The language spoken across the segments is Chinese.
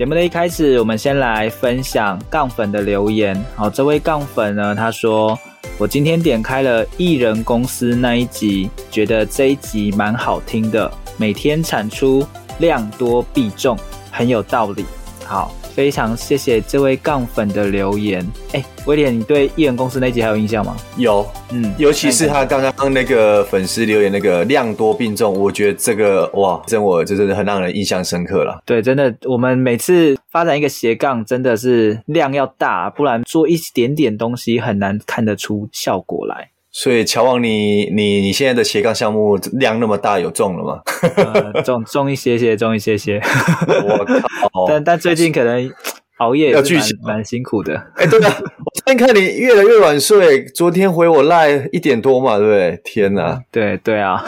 节目的一开始，我们先来分享杠粉的留言。好，这位杠粉呢，他说：“我今天点开了艺人公司那一集，觉得这一集蛮好听的。每天产出量多必中，很有道理。”好。非常谢谢这位杠粉的留言。哎，威廉，你对艺人公司那集还有印象吗？有，嗯，尤其是他刚刚那个粉丝留言那个量多并重，我觉得这个哇，真我就真的很让人印象深刻了。对，真的，我们每次发展一个斜杠，真的是量要大，不然做一点点东西很难看得出效果来。所以乔王你，你你你现在的斜杠项目量那么大，有中了吗？呃、中中一些些，中一些些。我靠！但但最近可能熬夜要巨型，蛮辛苦的。哎、欸，对啊，我最近看你越来越晚睡，昨天回我赖一点多嘛，对不对？天哪！对对啊，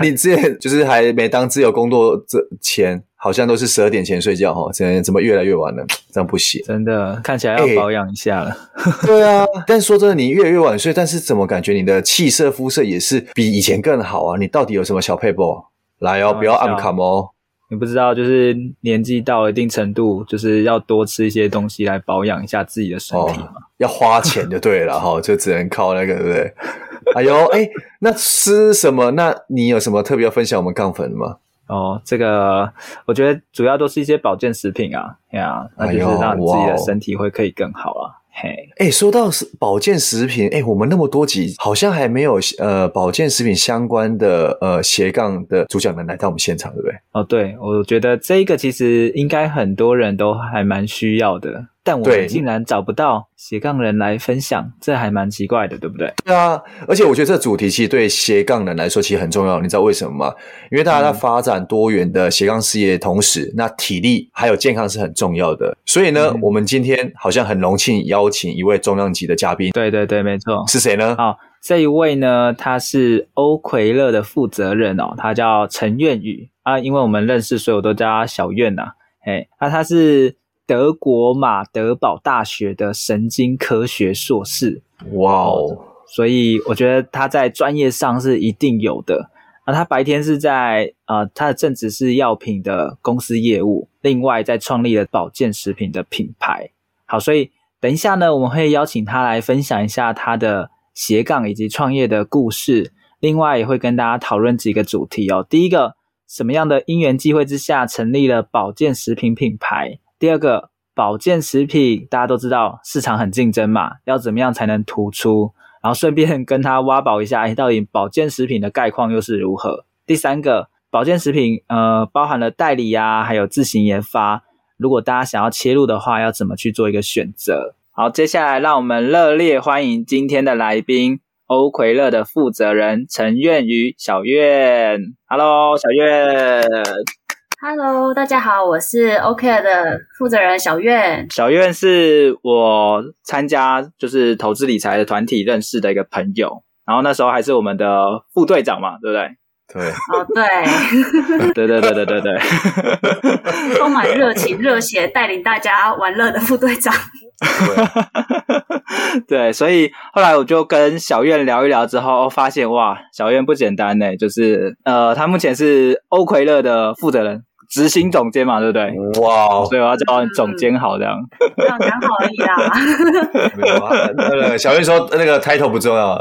你之前就是还没当自由工作之前。好像都是十二点前睡觉哈，现在怎么越来越晚了？这样不行，真的看起来要保养一下了。欸、对啊，但是说真的，你越来越晚睡，但是怎么感觉你的气色、肤色也是比以前更好啊？你到底有什么小撇步？来哦，不要暗卡哦。你不知道，就是年纪到了一定程度，就是要多吃一些东西来保养一下自己的身体嘛。哦、要花钱就对了哈，就只能靠那个，对不对？哎呦，哎、欸，那吃什么？那你有什么特别要分享我们杠粉的吗？哦，这个我觉得主要都是一些保健食品啊，对啊，那就是让你自己的身体会可以更好啊。嘿，哎，说到是保健食品，哎，我们那么多集好像还没有呃保健食品相关的呃斜杠的主讲人来到我们现场，对不对？哦，对，我觉得这个其实应该很多人都还蛮需要的。但我们竟然找不到斜杠人来分享，这还蛮奇怪的，对不对？对啊，而且我觉得这主题其实对斜杠人来说其实很重要，你知道为什么吗？因为大家在发展多元的斜杠事业的同时，嗯、那体力还有健康是很重要的。所以呢，嗯、我们今天好像很荣幸邀请一位重量级的嘉宾。对对对，没错。是谁呢？好，这一位呢，他是欧奎乐的负责人哦，他叫陈苑宇啊，因为我们认识，所以我都叫他小苑呐、啊。哎，那他是。德国马德堡大学的神经科学硕士，哇哦！所以我觉得他在专业上是一定有的。那他白天是在呃，他的正职是药品的公司业务，另外在创立了保健食品的品牌。好，所以等一下呢，我们会邀请他来分享一下他的斜杠以及创业的故事。另外也会跟大家讨论几个主题哦。第一个，什么样的因缘际会之下成立了保健食品品牌？第二个，保健食品大家都知道市场很竞争嘛，要怎么样才能突出？然后顺便跟他挖宝一下，哎，到底保健食品的概况又是如何？第三个，保健食品呃包含了代理啊，还有自行研发。如果大家想要切入的话，要怎么去做一个选择？好，接下来让我们热烈欢迎今天的来宾——欧魁乐的负责人陈苑宇小苑。Hello，小苑。Hello，大家好，我是 OK 的负责人小苑。小苑是我参加就是投资理财的团体认识的一个朋友，然后那时候还是我们的副队长嘛，对不对？对。哦，对。对对对对对对。充满热情、热血，带领大家玩乐的副队长。对，所以后来我就跟小苑聊一聊之后，发现哇，小苑不简单呢，就是呃，他目前是欧奎乐的负责人。执行总监嘛，对不对？哇哦！所以我要叫总监好这样。这样刚好而已啦。没有啊，那个小月说那个 title 不重要。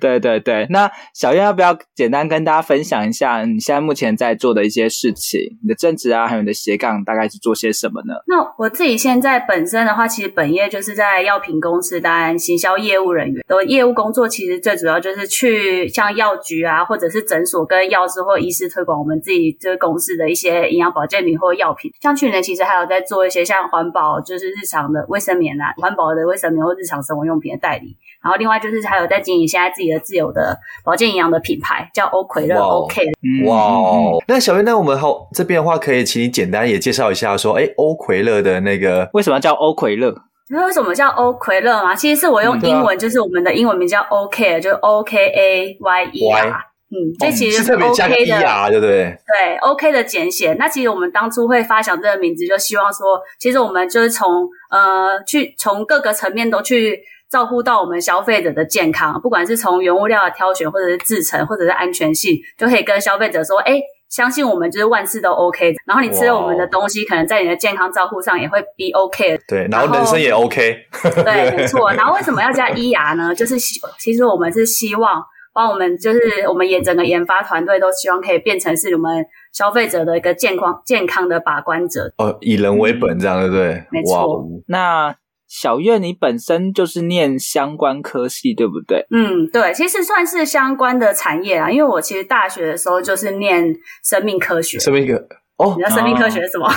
对对对，那小月要不要简单跟大家分享一下你现在目前在做的一些事情？你的正职啊，还有你的斜杠，大概是做些什么呢？那我自己现在本身的话，其实本业就是在药品公司当行销业务人员。的业务工作其实最主要就是去像药局啊，或者是诊所跟药师或医医师推广我们自己这个公司的一些营养保健品或药品。像去年其实还有在做一些像环保，就是日常的卫生棉啊，环保的卫生棉或日常生活用品的代理。然后另外就是还有在经营现在自己的自有的保健营养的品牌，叫欧葵乐 OK。哇哦，那小月，那我们好这边的话，可以请你简单也介绍一下，说，哎，欧葵乐的那个为什么叫欧葵乐？那为什么叫欧葵乐吗？其实是我用英文，就是我们的英文名叫 OK，就是 O K A Y E R。嗯，这其实是 OK 的，对不对？对，OK 的简写。那其实我们当初会发想这个名字，就希望说，其实我们就是从呃，去从各个层面都去照顾到我们消费者的健康，不管是从原物料的挑选，或者是制成，或者是安全性，就可以跟消费者说，哎。相信我们就是万事都 OK，然后你吃了我们的东西，可能在你的健康照护上也会 be OK。对，然后人生也 OK。对，没错。然后为什么要加 ER 呢？就是希，其实我们是希望帮我们，就是我们也整个研发团队都希望可以变成是我们消费者的一个健康健康的把关者。哦，以人为本，这样对不对？没错。那。小月，你本身就是念相关科系，对不对？嗯，对，其实算是相关的产业啦。因为我其实大学的时候就是念生命科学。生命科哦，你知道生命科学是什么？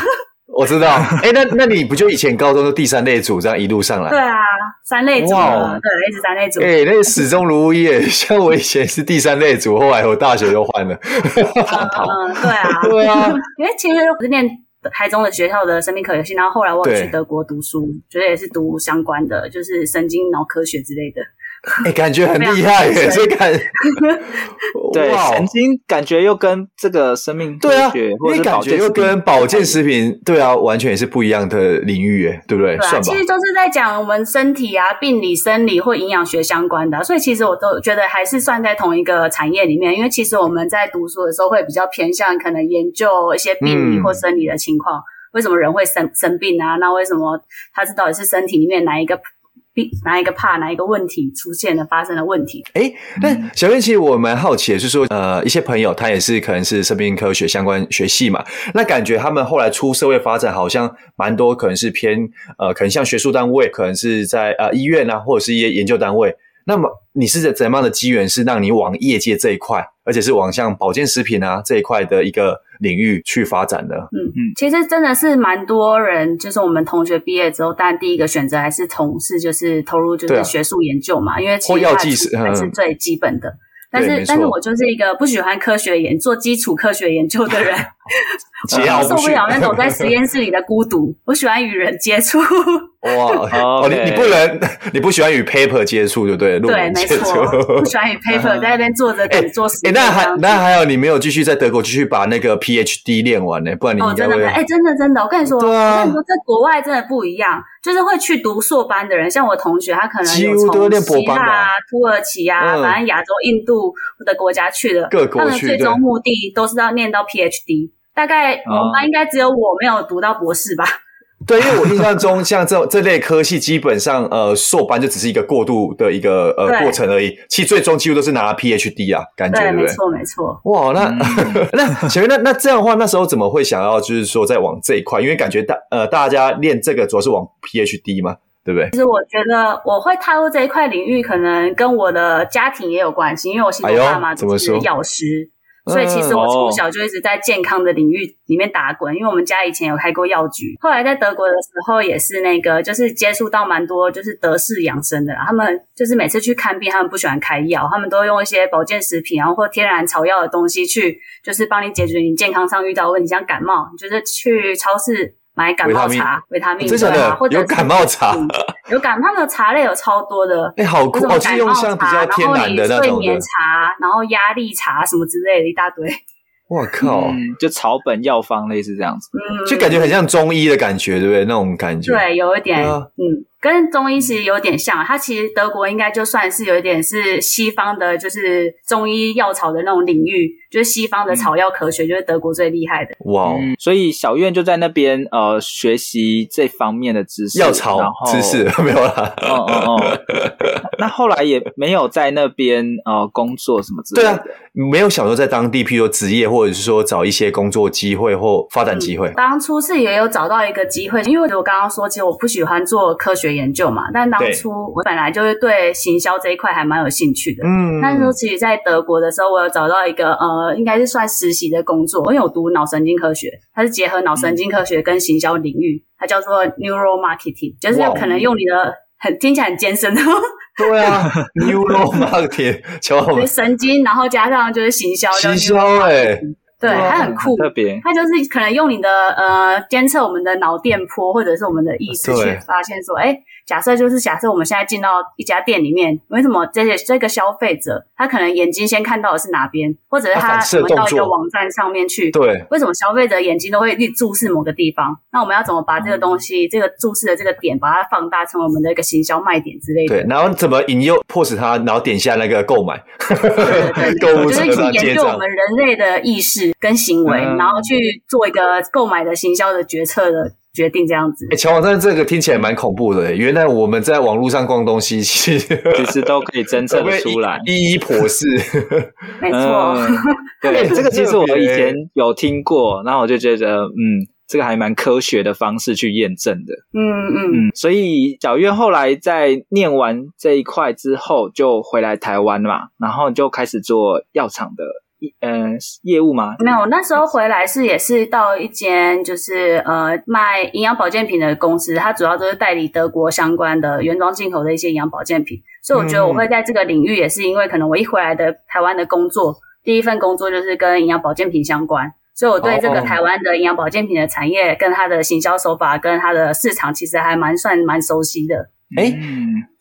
我知道。哎，那那你不就以前高中的第三类组这样一路上来？对啊，三类组哇，对，一直三类组。哎，那个始终如一耶。像我以前是第三类组，后来我大学又换了。嗯，对啊，对啊，因为其实我是念。台中的学校的生命科学系，然后后来我去德国读书，觉得也是读相关的，就是神经脑科学之类的。哎，感觉很厉害耶！这感 对神经感觉又跟这个生命科学，或者感觉又跟保健食品，对啊，完全也是不一样的领域，耶，对不对？算吧。其实都是在讲我们身体啊、病理、生理或营养学相关的，所以其实我都觉得还是算在同一个产业里面。因为其实我们在读书的时候会比较偏向可能研究一些病理或生理的情况，为什么人会生生病啊？那为什么它是到底是身体里面哪一个？哪一个怕哪一个问题出现了发生了问题？哎，那小月其实我蛮好奇，是说，呃，一些朋友他也是可能是生命科学相关学系嘛，那感觉他们后来出社会发展，好像蛮多可能是偏呃，可能像学术单位，可能是在呃医院啊，或者是一些研究单位。那么你是怎怎样的机缘，是让你往业界这一块，而且是往像保健食品啊这一块的一个领域去发展的？嗯嗯，其实真的是蛮多人，就是我们同学毕业之后，当然第一个选择还是从事，就是投入就是学术研究嘛，啊、因为其实药剂还是最基本的。嗯但是，但是我就是一个不喜欢科学研做基础科学研究的人，我受不了那种在实验室里的孤独。我喜欢与人接触。哇，哦，你你不能，你不喜欢与 paper 接触，对不对？对，没错，不喜欢与 paper 在那边坐着等做实验。那还那还有，你没有继续在德国继续把那个 PhD 练完呢？不然你应该会。哎，真的真的，我跟你说，我跟你说，在国外真的不一样。就是会去读硕班的人，像我同学，他可能有从希腊啊、土耳其啊，嗯、反正亚洲、印度的国家去的，各国他们最终目的都是要念到 PhD。对大概我们班应该只有我没有读到博士吧。对，因为我印象中，像这这类科系，基本上呃，硕班就只是一个过渡的一个呃对过程而已。其实最终几乎都是拿 PhD 啊，感觉对，对不对？没错，没错。哇，那、嗯、那小月，那那这样的话，那时候怎么会想要就是说再往这一块？因为感觉大呃大家练这个主要是往 PhD 嘛，对不对？其实我觉得我会踏入这一块领域，可能跟我的家庭也有关系，因为我是我爸妈都是药师。所以其实我从小就一直在健康的领域里面打滚，因为我们家以前有开过药局，后来在德国的时候也是那个，就是接触到蛮多就是德式养生的啦。他们就是每次去看病，他们不喜欢开药，他们都用一些保健食品，然后或天然草药的东西去，就是帮你解决你健康上遇到的问题，像感冒，就是去超市。买感冒茶、维他命，真的，或者有感冒茶，有感，他们的茶类有超多的。哎，好酷，是用像比较天然的那种睡眠茶，然后压力茶什么之类的一大堆。我靠，就草本药方类似这样子，就感觉很像中医的感觉，对不对？那种感觉，对，有一点，嗯。跟中医其实有点像，它其实德国应该就算是有一点是西方的，就是中医药草的那种领域，就是西方的草药科学，嗯、就是德国最厉害的。哇、嗯！所以小院就在那边呃学习这方面的知识，药草知识 没有啦。哦哦哦。那后来也没有在那边呃工作什么之类的。对啊，没有想说在当地，譬如说职业，或者是说找一些工作机会或发展机会。嗯、当初是也有找到一个机会，因为我刚刚说，其实我不喜欢做科学。学研究嘛，但当初我本来就是对行销这一块还蛮有兴趣的。嗯，那时候其实，在德国的时候，我有找到一个呃，应该是算实习的工作，因为我读脑神经科学，它是结合脑神经科学跟行销领域，它叫做 Neural Marketing，就是可能用你的很听起来很艰深的。对啊，Neural Marketing，就神经，然后加上就是行销，行销哎、欸。对，它很酷，很特别。它就是可能用你的呃监测我们的脑电波，或者是我们的意识去发现说，哎。假设就是假设我们现在进到一家店里面，为什么这些这个消费者他可能眼睛先看到的是哪边，或者是他我们到一个网站上面去，对，为什么消费者眼睛都会去注视某个地方？那我们要怎么把这个东西，嗯、这个注视的这个点，把它放大成为我们的一个行销卖点之类的？对，然后怎么引诱迫使他，然后点下那个购买？对对对，购物就是去研究我们人类的意识跟行为，嗯、然后去做一个购买的行销的决策的。决定这样子，哎、欸，乔王，但是这个听起来蛮恐怖的。原来我们在网络上逛东西，其实 其实都可以侦测得 出来，一一婆 视。没错、嗯，对，这个其实我以前有听过，然后我就觉得，嗯，这个还蛮科学的方式去验证的。嗯嗯嗯，所以小月后来在念完这一块之后，就回来台湾嘛，然后就开始做药厂的。呃，业务吗？没有，那时候回来是也是到一间就是呃卖营养保健品的公司，它主要都是代理德国相关的原装进口的一些营养保健品，所以我觉得我会在这个领域也是因为可能我一回来的台湾的工作，第一份工作就是跟营养保健品相关，所以我对这个台湾的营养保健品的产业跟它的行销手法跟它的市场其实还蛮算蛮熟悉的。诶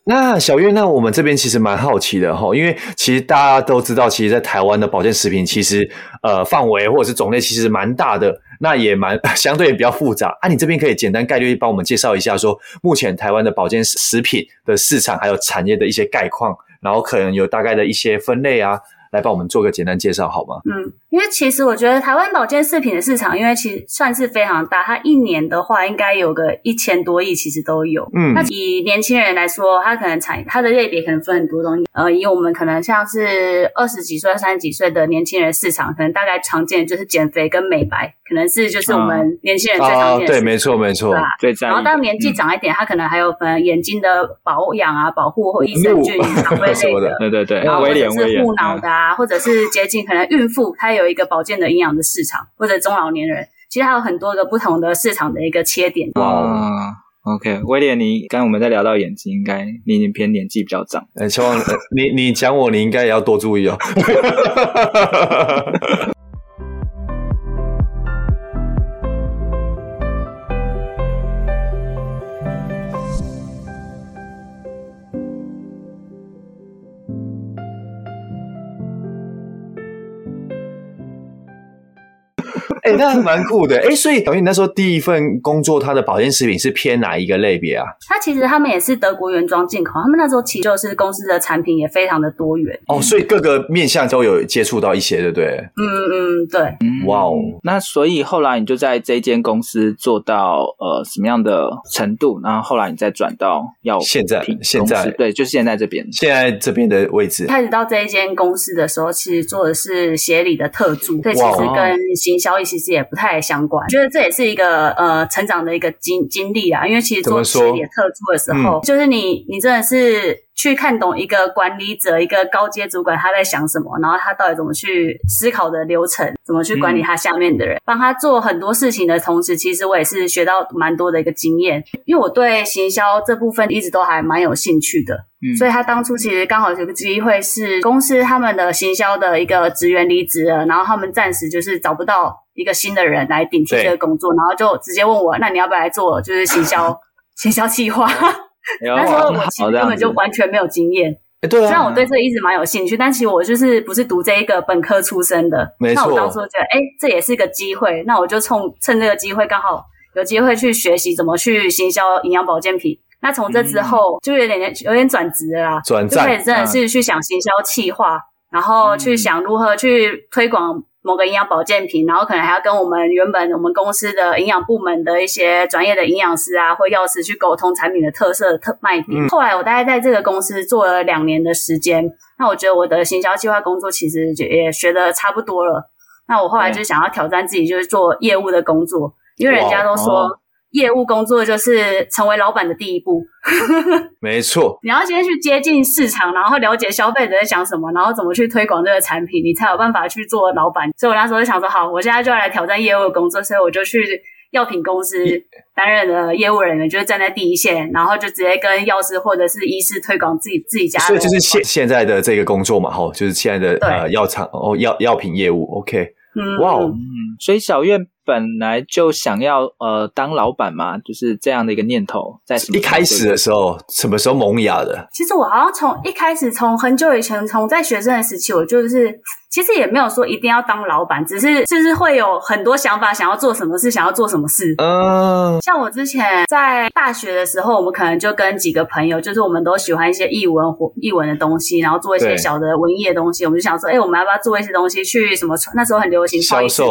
那小月，那我们这边其实蛮好奇的哈，因为其实大家都知道，其实，在台湾的保健食品其实呃范围或者是种类其实蛮大的，那也蛮 相对也比较复杂啊。你这边可以简单概率帮我们介绍一下，说目前台湾的保健食品的市场还有产业的一些概况，然后可能有大概的一些分类啊。来帮我们做个简单介绍好吗？嗯，因为其实我觉得台湾保健食品的市场，因为其实算是非常大，它一年的话应该有个一千多亿，其实都有。嗯，那以年轻人来说，他可能产它的类别可能分很多东西。呃，以我们可能像是二十几岁、三十几岁的年轻人市场，可能大概常见的就是减肥跟美白，可能是就是我们年轻人最常见的、啊。对，没错，没错。对吧？然后当年纪长一点，他可能还有分眼睛的保养啊、保护或益生菌、肠胃类的。对对对，然后或者是护脑的啊，或者是接近可能孕妇，她有一个保健的营养的市场，或者中老年人，其实还有很多个不同的市场的一个切点。哇，OK，威廉，你刚刚我们在聊到眼睛，应该你已经偏年纪比较长。哎，希望你你讲我，你应该也要多注意哦。哎、欸，那蛮酷的。哎、欸，所以等于你那时候第一份工作，它的保健食品是偏哪一个类别啊？它其实他们也是德国原装进口，他们那时候其实就是公司的产品也非常的多元。哦，所以各个面向都有接触到一些，对不对？嗯嗯，对。哇哦，那所以后来你就在这间公司做到呃什么样的程度？然后后来你再转到药现在现在对，就是现在这边现在这边的位置。开始到这一间公司的时候，其实做的是协理的特助，对，其实跟行销一起。其实也不太相关，觉得这也是一个呃成长的一个经经历啊。因为其实做事业特助的时候，嗯、就是你你真的是去看懂一个管理者、一个高阶主管他在想什么，然后他到底怎么去思考的流程，怎么去管理他下面的人，嗯、帮他做很多事情的同时，其实我也是学到蛮多的一个经验。因为我对行销这部分一直都还蛮有兴趣的，嗯，所以他当初其实刚好有个机会是公司他们的行销的一个职员离职了，然后他们暂时就是找不到。一个新的人来顶替这个工作，然后就直接问我，那你要不要来做？就是行销，行销计划。那时候我其实根本就完全没有经验。对啊。虽然我对这个一直蛮有兴趣，但其实我就是不是读这一个本科出身的。没错。那我当初觉得，哎，这也是个机会，那我就冲趁这个机会，刚好有机会去学习怎么去行销营养保健品。那从这之后，就有点有点转职了啦，就开始真的是去想行销企划，然后去想如何去推广。某个营养保健品，然后可能还要跟我们原本我们公司的营养部门的一些专业的营养师啊或药师去沟通产品的特色特卖点。嗯、后来我大概在这个公司做了两年的时间，那我觉得我的行销计划工作其实也学的差不多了。那我后来就想要挑战自己，就是做业务的工作，因为人家都说业务工作就是成为老板的第一步。没错，你要先去接近市场，然后了解消费者在想什么，然后怎么去推广这个产品，你才有办法去做老板。所以我那时候就想说，好，我现在就要来挑战业务的工作，所以我就去药品公司 担任的业务人员，就是站在第一线，然后就直接跟药师或者是医师推广自己自己家。所以就是现现在的这个工作嘛，吼，就是现在的呃药厂哦药药品业务，OK。哇哦，嗯，所以小苑本来就想要呃当老板嘛，就是这样的一个念头，在什么一开始的时候，什么时候萌芽的？其实我好像从一开始，从很久以前，从在学生的时期，我就是其实也没有说一定要当老板，只是就是会有很多想法，想要做什么事，想要做什么事。嗯，像我之前在大学的时候，我们可能就跟几个朋友，就是我们都喜欢一些译文或译文的东西，然后做一些小的文艺的东西，我们就想说，哎，我们要不要做一些东西去什么？那时候很流行销售。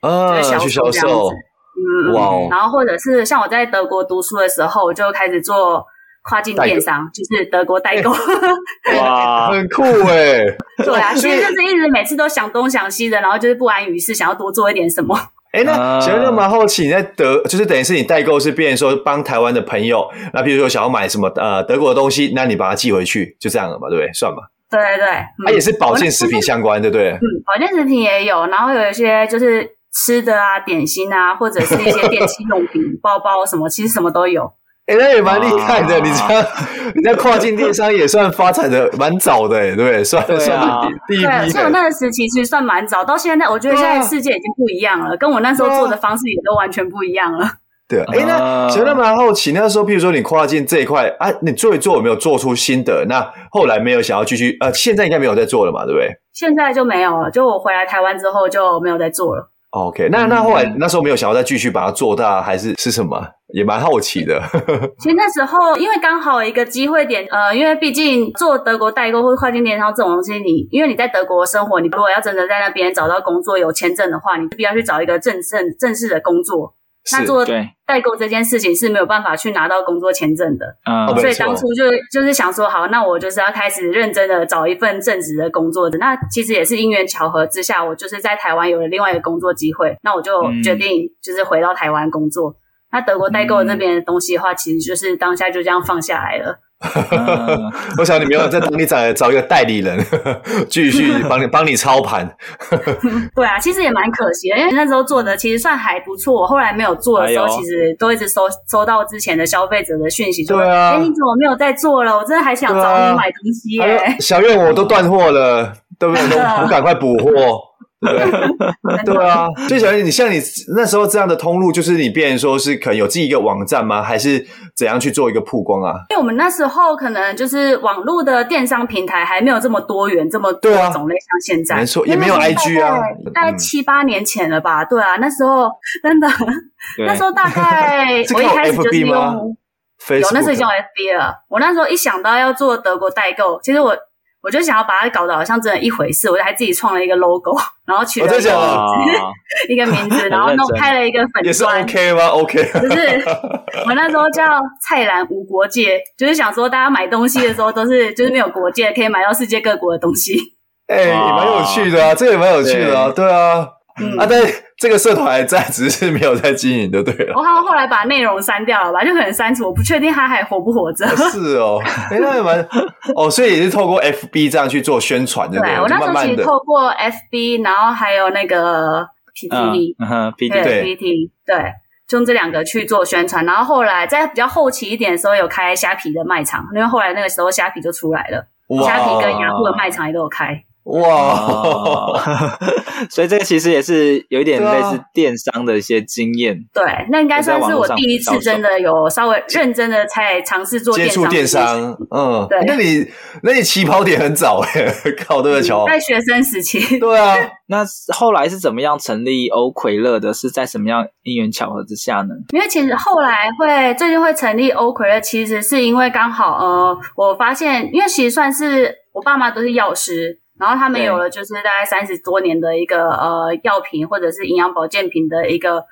啊，去销售，嗯，哇、哦，然后或者是像我在德国读书的时候，我就开始做跨境电商，就是德国代购，哇，很酷哎，对啊，其实就是一直每次都想东想西的，然后就是不安于事，想要多做一点什么。哎，那其实就蛮好奇，你在德就是等于是你代购是变成说帮台湾的朋友，那比如说想要买什么呃德国的东西，那你把它寄回去，就这样了嘛，对不对？算吧。对对对，它也是保健食品相关，对不对？嗯，保健食品也有，然后有一些就是。吃的啊，点心啊，或者是一些电器用品、包包什么，其实什么都有。哎、欸，那也蛮厉害的。啊、你这你在跨境电商也算发展的蛮早的，对不对？算算第一批。所以我那个时期其实算蛮早，到现在我觉得现在世界已经不一样了，啊、跟我那时候做的方式也都完全不一样了。对啊，哎、欸，那其实蛮好奇，那时候，譬如说你跨境这一块啊，你做一做有没有做出心得？那后来没有想要继续，呃，现在应该没有在做了嘛，对不对？现在就没有了，就我回来台湾之后就没有在做了。OK，那那后来那时候没有想要再继续把它做大，还是是什么？也蛮好奇的。其实那时候因为刚好一个机会点，呃，因为毕竟做德国代购或跨境电商这种东西，你因为你在德国生活，你如果要真的在那边找到工作有签证的话，你必须要去找一个正正正式的工作。那做代购这件事情是没有办法去拿到工作签证的，嗯，所以当初就就是想说，好，那我就是要开始认真的找一份正职的工作的。那其实也是因缘巧合之下，我就是在台湾有了另外一个工作机会，那我就决定就是回到台湾工作。嗯、那德国代购那边的东西的话，其实就是当下就这样放下来了。嗯、我想你没有在等你找找一个代理人，继续帮你帮你操盘。对啊，其实也蛮可惜的，因为那时候做的其实算还不错。我后来没有做的时候，其实都一直收收到之前的消费者的讯息，说：“哎、啊欸，你怎么没有在做了？我真的还想找你买东西耶、欸。”小月，我都断货了，对不对？我赶快补货。对，对啊，所以小苑，你像你那时候这样的通路，就是你变成说是可能有自己一个网站吗？还是怎样去做一个曝光啊？因为我们那时候可能就是网络的电商平台还没有这么多元，这么多种类，像现在，没错，也没有 IG 啊，大概七八年前了吧？对啊，那时候 真的，那时候大概 我一开始就是用，有那时候已经有 FB 了。我那时候一想到要做德国代购，其实我。我就想要把它搞得好像真的一回事，我就还自己创了一个 logo，然后取了一个名字，一个名字，然后弄 开了一个粉专。也是 OK 吗？OK，就是我那时候叫菜篮无国界，就是想说大家买东西的时候都是就是没有国界，可以买到世界各国的东西。哎、欸，也蛮有趣的啊，这个也蛮有趣的啊，对，对啊。嗯、啊，但这个社团还在，只是没有在经营就，对了。我好像后来把内容删掉了吧，就可能删除，我不确定他还活不活着。是哦，哎、欸，那也蛮哦，所以也是透过 FB 这样去做宣传，对不对？我那时候其实透过 FB，然后还有那个 PPT，嗯哼，PTT，对，就用这两个去做宣传。然后后来在比较后期一点的时候，有开虾皮的卖场，因为后来那个时候虾皮就出来了，虾皮跟雅虎的卖场也都有开。哇，所以这个其实也是有一点类似电商的一些经验。对，那应该算是我第一次真的有稍微认真的在尝试做接触电商。嗯，对。那你那你起跑点很早哎，靠，对不对？在学生时期。对啊，那后来是怎么样成立欧奎乐的？是在什么样因缘巧合之下呢？因为其实后来会最近会成立欧奎乐，其实是因为刚好呃，我发现，因为其实算是我爸妈都是药师。然后他们有了就是大概三十多年的一个呃药品或者是营养保健品的一个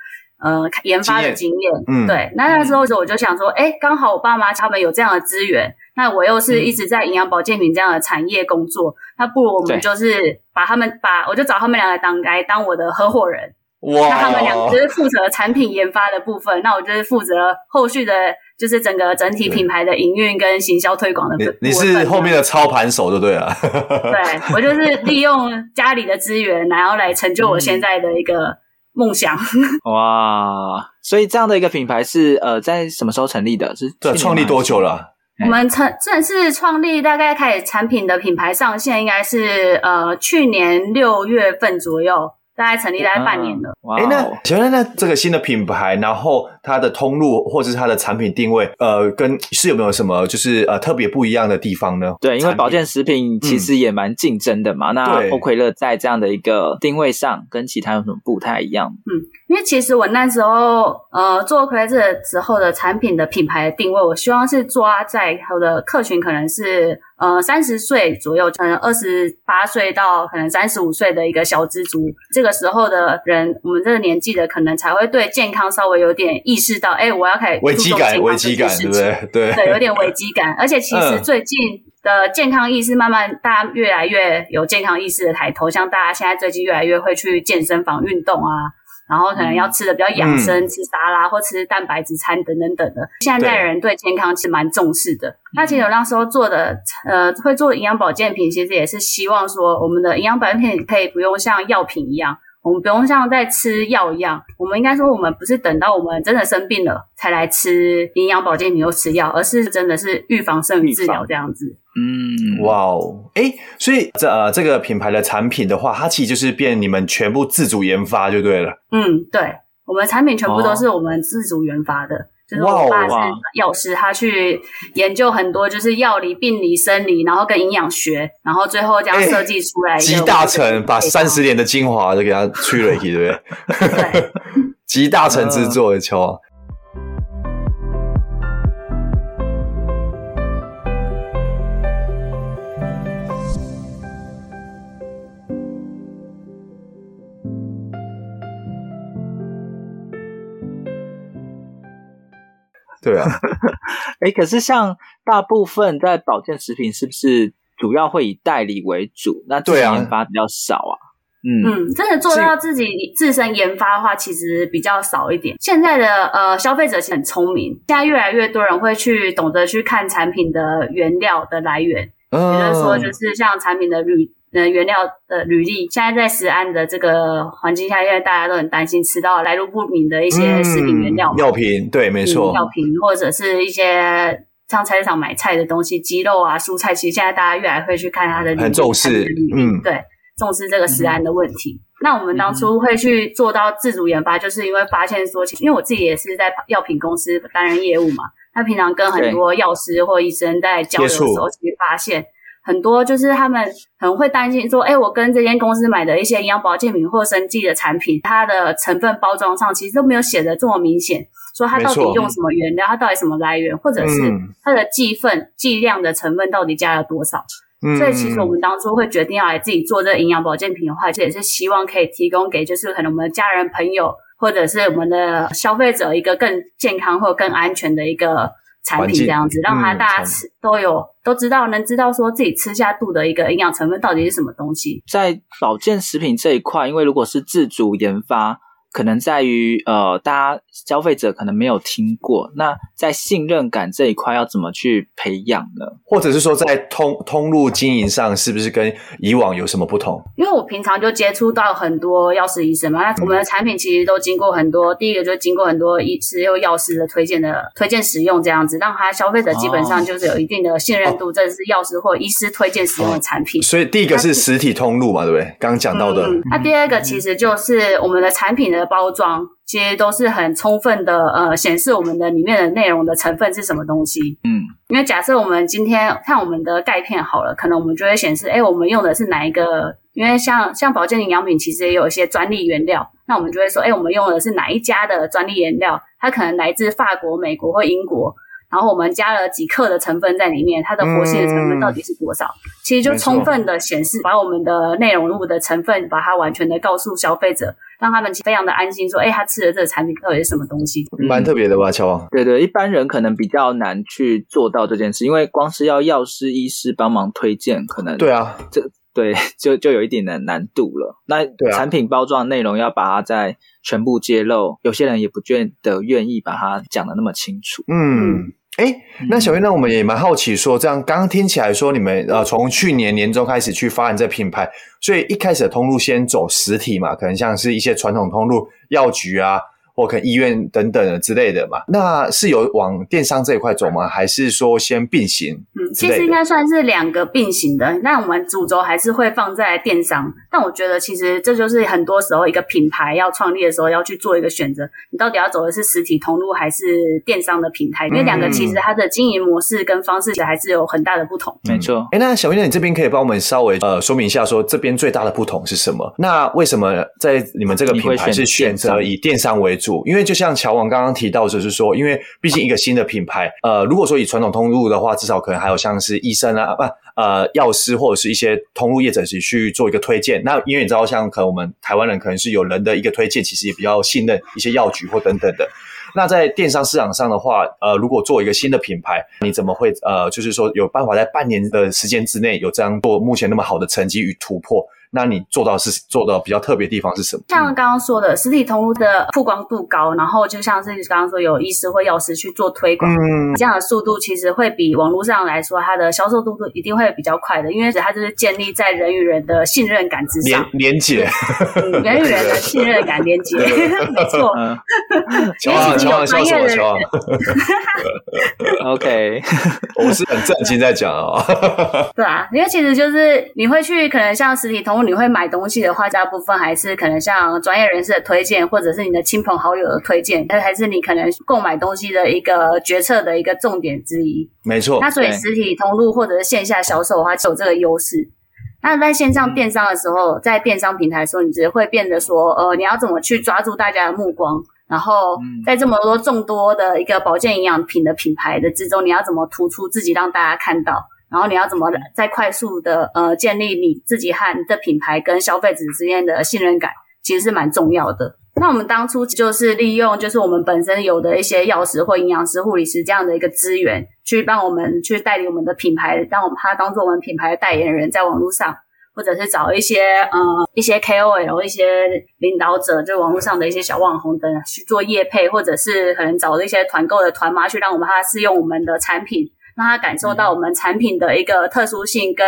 呃研发的经验，嗯，对。那那时候我就想说，哎，刚好我爸妈他们有这样的资源，那我又是一直在营养保健品这样的产业工作，那不如我们就是把他们把我就找他们两个当来当我的合伙人，哇！那他们两个就是负责产品研发的部分，那我就是负责后续的，就是整个整体品牌的营运跟行销推广的部分。你你是后面的操盘手就对了。对，我就是利用家里的资源，然后来成就我现在的一个梦想。哇！所以这样的一个品牌是呃，在什么时候成立的？是对，创立多久了？我们成正式创立，大概开始产品的品牌上线，应该是呃去年六月份左右。大概成立大概半年了。哎、嗯，那请问那这个新的品牌，然后它的通路或者是它的产品定位，呃，跟是有没有什么就是呃特别不一样的地方呢？对，因为保健食品其实也蛮竞争的嘛。嗯、那欧葵乐在这样的一个定位上，跟其他有什么不太一样？嗯，因为其实我那时候呃做欧葵乐这时候的产品的品牌的定位，我希望是抓在我的客群可能是。呃，三十岁左右，可能二十八岁到可能三十五岁的一个小资族，这个时候的人，我们这个年纪的，可能才会对健康稍微有点意识到，哎，我要开始危机感，危机感，对不对？对，对，有点危机感。而且其实最近的健康意识，慢慢大家越来越有健康意识的抬头，像大家现在最近越来越会去健身房运动啊。然后可能要吃的比较养生，嗯、吃沙拉或吃蛋白质餐等等等的。现在人对健康其实蛮重视的。那其实我那时候做的，呃，会做营养保健品，其实也是希望说，我们的营养保健品可以不用像药品一样。我们不用像在吃药一样，我们应该说，我们不是等到我们真的生病了才来吃营养保健品又吃药，而是真的是预防胜于治疗这样子。嗯，哇哦，哎，所以这呃这个品牌的产品的话，它其实就是变你们全部自主研发就对了。嗯，对，我们产品全部都是我们自主研发的。哦就是我爸是药师，他去研究很多，就是药理、病理、生理，然后跟营养学，然后最后这样设计出来。集大成，把三十年的精华都给他去了，对不对？对，集大成之作的球。对啊，哎，可是像大部分在保健食品，是不是主要会以代理为主？那自己研发比较少啊。啊嗯嗯，真的做到自己自身研发的话，其实比较少一点。现在的呃消费者其实很聪明，现在越来越多人会去懂得去看产品的原料的来源，比如、哦、说就是像产品的铝。呃，原料的履历，现在在食安的这个环境下，因为大家都很担心吃到来路不明的一些食品原料嘛，药品，对，没错，药品或者是一些上菜市场买菜的东西，鸡肉啊、蔬菜，其实现在大家越来越会去看它的很重视，嗯，对，重视这个食安的问题。嗯、那我们当初会去做到自主研发，就是因为发现说，因为我自己也是在药品公司担任业务嘛，他平常跟很多药师或医生在交流的时候，其实发现。很多就是他们可能会担心说，哎，我跟这间公司买的一些营养保健品或生技的产品，它的成分包装上其实都没有写的这么明显，说它到底用什么原料，它到底什么来源，或者是它的剂份、剂量的成分到底加了多少。所以其实我们当初会决定要来自己做这个营养保健品的话，这也是希望可以提供给就是可能我们的家人朋友或者是我们的消费者一个更健康或更安全的一个。产品这样子，让他大家吃都有都知道，能知道说自己吃下肚的一个营养成分到底是什么东西。在保健食品这一块，因为如果是自主研发。可能在于呃，大家消费者可能没有听过，那在信任感这一块要怎么去培养呢？或者是说在通通路经营上，是不是跟以往有什么不同？因为我平常就接触到很多药师医生嘛，那我们的产品其实都经过很多，嗯、第一个就经过很多医师又药师的推荐的推荐使用，这样子让他消费者基本上就是有一定的信任度，这、哦、是药师或医师推荐使用的产品。哦、所以第一个是实体通路嘛，对不对？刚刚讲到的。嗯、那第二个其实就是我们的产品的。的包装其实都是很充分的，呃，显示我们的里面的内容的成分是什么东西。嗯，因为假设我们今天看我们的钙片好了，可能我们就会显示，哎，我们用的是哪一个？因为像像保健营养品，其实也有一些专利原料，那我们就会说，哎，我们用的是哪一家的专利原料？它可能来自法国、美国或英国。然后我们加了几克的成分在里面，它的活性的成分到底是多少？嗯、其实就充分的显示，把我们的内容物的成分，把它完全的告诉消费者，让他们非常的安心，说，哎，他吃的这个产品到底是什么东西？蛮特别的吧，乔王？对对，一般人可能比较难去做到这件事，因为光是要药师、医师帮忙推荐，可能对啊，这。对，就就有一点的难度了。那产品包装内容要把它在全部揭露，有些人也不见得愿意把它讲的那么清楚。嗯。哎，那小月，那我们也蛮好奇说，说这样刚刚听起来说，你们呃从去年年中开始去发展这品牌，所以一开始的通路先走实体嘛，可能像是一些传统通路，药局啊。或可能医院等等的之类的嘛，那是有往电商这一块走吗？还是说先并行？嗯，其实应该算是两个并行的。那我们主轴还是会放在电商，但我觉得其实这就是很多时候一个品牌要创立的时候要去做一个选择，你到底要走的是实体通路还是电商的平台？因为两个其实它的经营模式跟方式还是有很大的不同。没错。哎，那小月，你这边可以帮我们稍微呃说明一下，说这边最大的不同是什么？那为什么在你们这个品牌是选择以电商为主？因为就像乔王刚刚提到，就是说，因为毕竟一个新的品牌，呃，如果说以传统通路的话，至少可能还有像是医生啊，不，呃，药师或者是一些通路业者去去做一个推荐。那因为你知道，像可能我们台湾人可能是有人的一个推荐，其实也比较信任一些药局或等等的。那在电商市场上的话，呃，如果做一个新的品牌，你怎么会呃，就是说有办法在半年的时间之内有这样做目前那么好的成绩与突破？那你做到是做到比较特别的地方是什么？像刚刚说的，实体通路的曝光度高，然后就像是刚刚说有医师或药师去做推广，嗯，这样的速度其实会比网络上来说，它的销售速度一定会比较快的，因为它就是建立在人与人的信任感之上，连连接，人与人的信任感连接，没错。乔王，乔王，笑死我，乔王。OK，我是很正经在讲啊、哦。对啊，因为其实就是你会去，可能像实体通路，你会买东西的话，大部分还是可能像专业人士的推荐，或者是你的亲朋好友的推荐，那还是你可能购买东西的一个决策的一个重点之一。没错。那所以实体通路或者是线下销售的话，就有这个优势。那在线上电商的时候，在电商平台的时候，你只会变得说，呃，你要怎么去抓住大家的目光？然后在这么多众多的一个保健营养品的品牌的之中，你要怎么突出自己让大家看到？然后你要怎么再快速的呃建立你自己和你的品牌跟消费者之间的信任感，其实是蛮重要的。那我们当初就是利用就是我们本身有的一些药师或营养师、护理师这样的一个资源，去帮我们去代理我们的品牌，让我们他当做我们品牌的代言人，在网络上。或者是找一些呃一些 KOL 一些领导者，就网络上的一些小网红等去做业配，或者是可能找一些团购的团妈去让我们他试用我们的产品，让他感受到我们产品的一个特殊性跟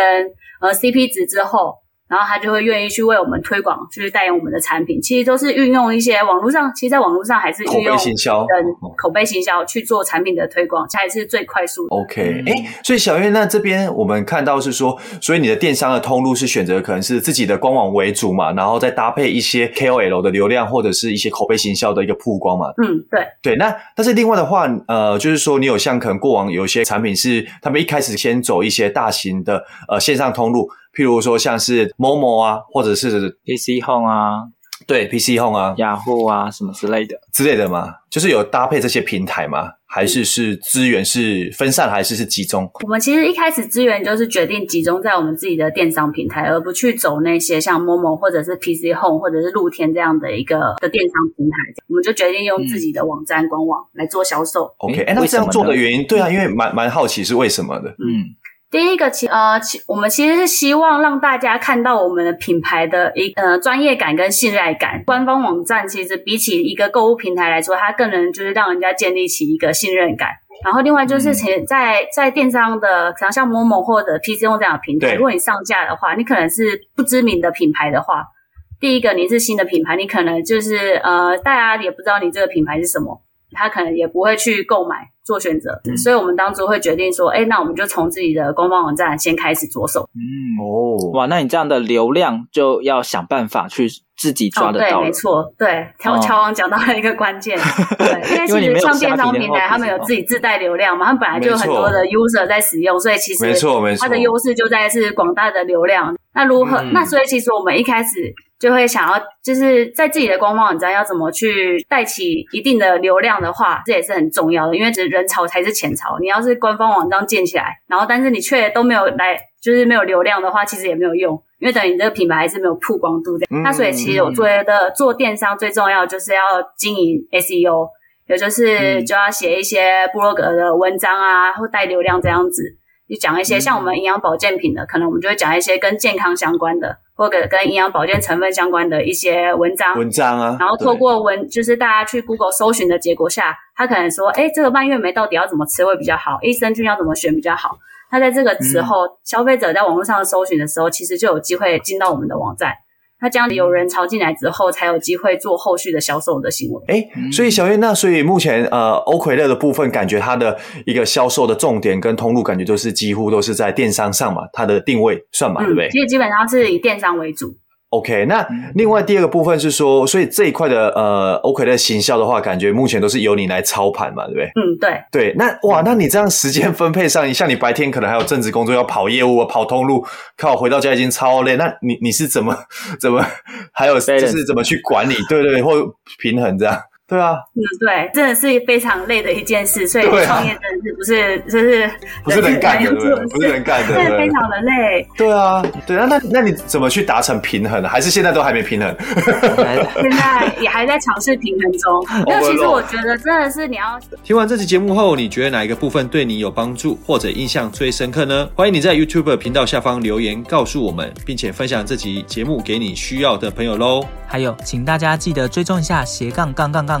呃 CP 值之后。然后他就会愿意去为我们推广，就是代言我们的产品。其实都是运用一些网络上，其实在网络上还是口碑行销，口碑行销去做产品的推广，才是最快速的。OK，哎，所以小月，那这边我们看到是说，所以你的电商的通路是选择可能是自己的官网为主嘛，然后再搭配一些 KOL 的流量或者是一些口碑行销的一个曝光嘛。嗯，对，对。那但是另外的话，呃，就是说你有像可能过往有些产品是他们一开始先走一些大型的呃线上通路。譬如说，像是 Momo 啊，或者是 PC Home 啊，对，PC Home 啊，雅虎啊，什么之类的之类的嘛，就是有搭配这些平台吗？还是是资源是分散，还是是集中？我们其实一开始资源就是决定集中在我们自己的电商平台，而不去走那些像 Momo 或者是 PC Home 或者是露天这样的一个的电商平台。我们就决定用自己的网站官网来做销售。OK，哎，那这样做的原因，对啊，因为蛮蛮好奇是为什么的，嗯。第一个其呃其我们其实是希望让大家看到我们的品牌的一呃专业感跟信赖感。官方网站其实比起一个购物平台来说，它更能就是让人家建立起一个信任感。然后另外就是前在在电商的，可能像 Momo 或者 PC Home 这样的平台，如果你上架的话，你可能是不知名的品牌的话，第一个你是新的品牌，你可能就是呃大家也不知道你这个品牌是什么。他可能也不会去购买做选择，嗯、所以我们当初会决定说，哎，那我们就从自己的官方网站先开始着手。嗯哦，哇，那你这样的流量就要想办法去自己抓得到。哦、对，没错，对，乔乔王讲到了一个关键，对，因为其实像电商平台，他们有自己自带流量嘛，他们本来就有很多的 user 在使用，所以其实没错没错，它的优势就在是广大的流量。那如何？嗯、那所以其实我们一开始。就会想要，就是在自己的官方网站要怎么去带起一定的流量的话，这也是很重要的，因为只人潮才是钱潮。你要是官方网站建起来，然后但是你却都没有来，就是没有流量的话，其实也没有用，因为等于你这个品牌还是没有曝光度的。嗯、那所以其实我觉得做电商最重要就是要经营 SEO，也就是就要写一些部落格的文章啊，或带流量这样子。就讲一些像我们营养保健品的，可能我们就会讲一些跟健康相关的，或者跟营养保健成分相关的一些文章。文章啊，然后透过文，就是大家去 Google 搜寻的结果下，他可能说，哎，这个蔓越莓到底要怎么吃会比较好？益生菌要怎么选比较好？他在这个时候，嗯、消费者在网络上搜寻的时候，其实就有机会进到我们的网站。那这样有人潮进来之后，才有机会做后续的销售的行为。哎，所以小月，那所以目前呃，欧葵乐的部分，感觉它的一个销售的重点跟通路，感觉都是几乎都是在电商上嘛，它的定位算嘛，嗯、对不对？其实基本上是以电商为主。OK，那另外第二个部分是说，所以这一块的呃，OK 的行销的话，感觉目前都是由你来操盘嘛，对不对？嗯，对。对，那哇，那你这样时间分配上，像你白天可能还有正职工作要跑业务、跑通路，靠回到家已经超累，那你你是怎么怎么还有就是怎么去管理？对对对，或平衡这样。对啊，嗯，对，真的是非常累的一件事，所以创业真的是不是就是不是能干的，不是能干的，真的非常的累。对啊，对啊，那那你怎么去达成平衡呢？还是现在都还没平衡？现在也还在尝试平衡中。那其实我觉得真的是你要听完这期节目后，你觉得哪一个部分对你有帮助或者印象最深刻呢？欢迎你在 YouTube 频道下方留言告诉我们，并且分享这集节目给你需要的朋友喽。还有，请大家记得追踪一下斜杠杠杠杠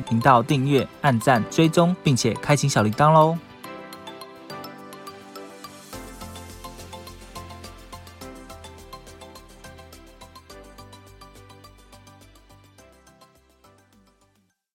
频道订阅、按赞、追踪，并且开启小铃铛喽。